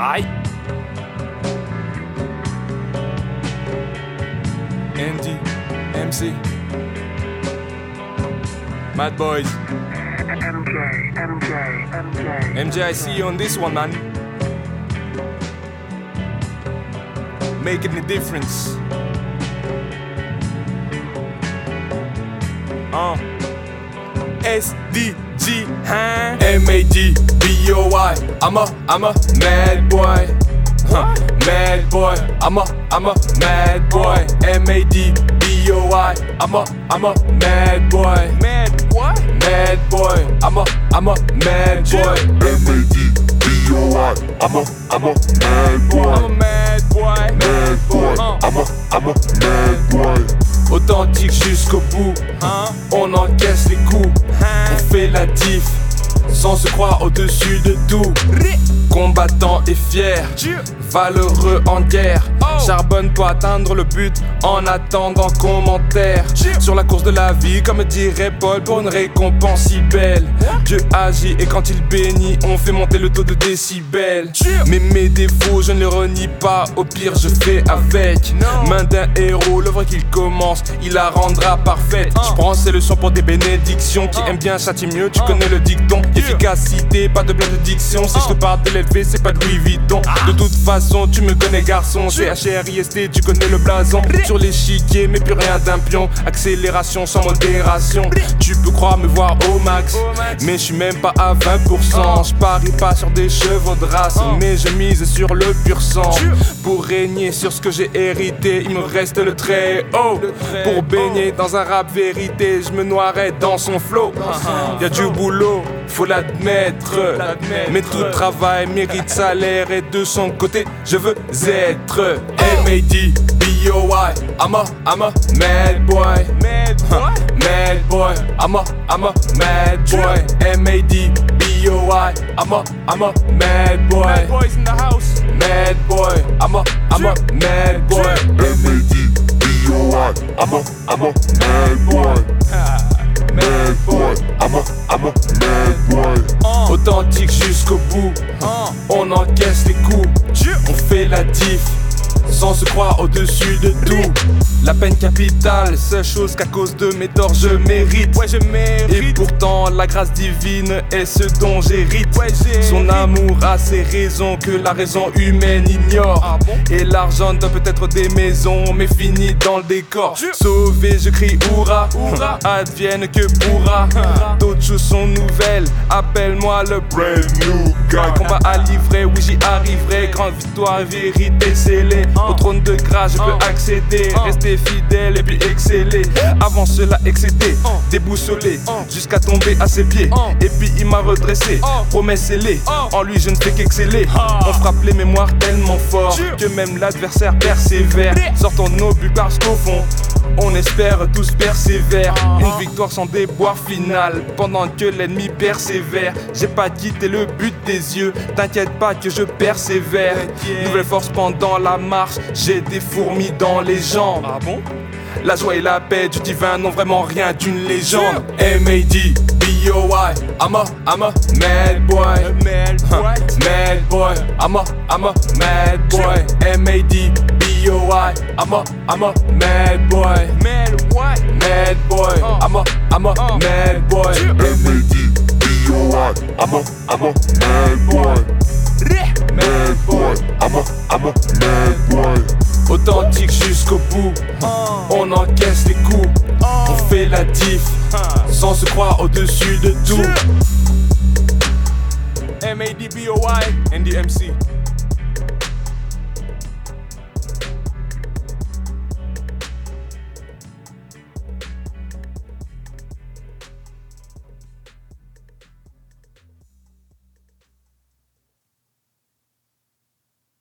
Aïe. Andy, MC, Mad Boys. MJ, MJ, MJ. MJ, I see you on this one, man. Making a difference. Uh. SDG, huh? M-A-D, B-O-Y. I'm a, I'm a mad boy. Huh. Mad boy, I'm a, I'm a mad boy. M-A-D, B-O-Y. I'm a, I'm a mad boy. Mad what? Mad boy, I'm a, I'm a mad boy. M-A-D-B-O-I. I'm a, I'm a mad boy. On fait la diff, sans se croire au-dessus de tout. Combattant et fier, valeureux en guerre, charbonne pour atteindre le but en attendant commentaire. Sur la course de la vie, comme dirait Paul, pour une récompense si belle. Dieu agit et quand il bénit, on fait monter le taux de décibels. Mais mes défauts, je ne les renie pas, au pire je fais avec. Main d'un héros, l'œuvre qu'il commence, il la rendra parfaite. Je prends ces leçons pour des bénédictions qui aiment bien châtie mieux, tu connais le dicton. Efficacité, pas de blague de diction. Si je te parle de l'élevé, c'est pas de Louis Vuitton. De toute façon, tu me connais, garçon. CHRIST, tu connais le blason. Sur l'échiquier, mais plus rien d'un pion. Accélération sans modération. Tu peux croire me voir au max, mais je suis même pas à 20%. Je parie pas sur des chevaux de race, mais je mise sur le pur sang. Pour régner sur ce que j'ai hérité, il me reste le très haut. Pour baigner dans un rap vérité, je me noierai dans son flow. Y a du boulot, faut l'admettre. Mais tout travail mérite salaire et de son côté, je veux être M.A.D. B.O.I. I'm a, I'm a mad boy. Mad boy. Mad boy. I'm a, I'm a mad boy. M.A.D. B.O.I. I'm a, I'm a mad boy. Mad boys in the house. Mad boy. I'm a, I'm a mad boy. M-A-D-B-O-I. I'm a, I'm a mad boy. Mad boy. I'm a, I'm a mad boy. Authentique jusqu'au bout. On encaisse les coups. On fait la diff. Sans se croire au-dessus de tout. La peine capitale, seule chose qu'à cause de mes torts je mérite. Ouais, je mérite. Et pourtant, la grâce divine est ce dont j'hérite. Son amour a ses raisons que la raison humaine ignore. Et l'argent donne peut-être des maisons, mais finit dans le décor. Sauvé, je crie hurrah, advienne que pourra. D'autres choses sont nouvelles, appelle-moi le brand new guy. Combat à livrer, oui j'y arriverai. Grande victoire, vérité scellée. Au trône de grâce, je peux accéder, rester fidèle et puis exceller. Avant cela, excédé, déboussolé, jusqu'à tomber à ses pieds. Et puis il m'a redressé, promesse scellée. En lui, je ne fais qu'exceller. On frappe les mémoires tellement fort que même l'adversaire persévère. Sortons nos buts parce qu'au fond, on espère tous persévère. Une victoire sans déboire final. Pendant que l'ennemi persévère, j'ai pas quitté le but des yeux. T'inquiète pas que je persévère. Nouvelle force pendant la marche, j'ai des fourmis dans les jambes. Ah bon? La joie et la paix du divin n'ont vraiment rien d'une légende. M.A.D. B.O.I. I'm a, I'm a mad boy. Mad boy. Mad boy. I'm a, I'm a mad boy. M.A.D. B.O.I. I'm a, I'm a mad boy. Mad what? Mad boy. I'm a, I'm a mad boy. M-A-D-B-O-I. I'm a, I'm a mad boy. Authentique jusqu'au bout. On encaisse les coups. On fait la diff. Sans se croire au-dessus de tout. M.A.D.B.O.Y.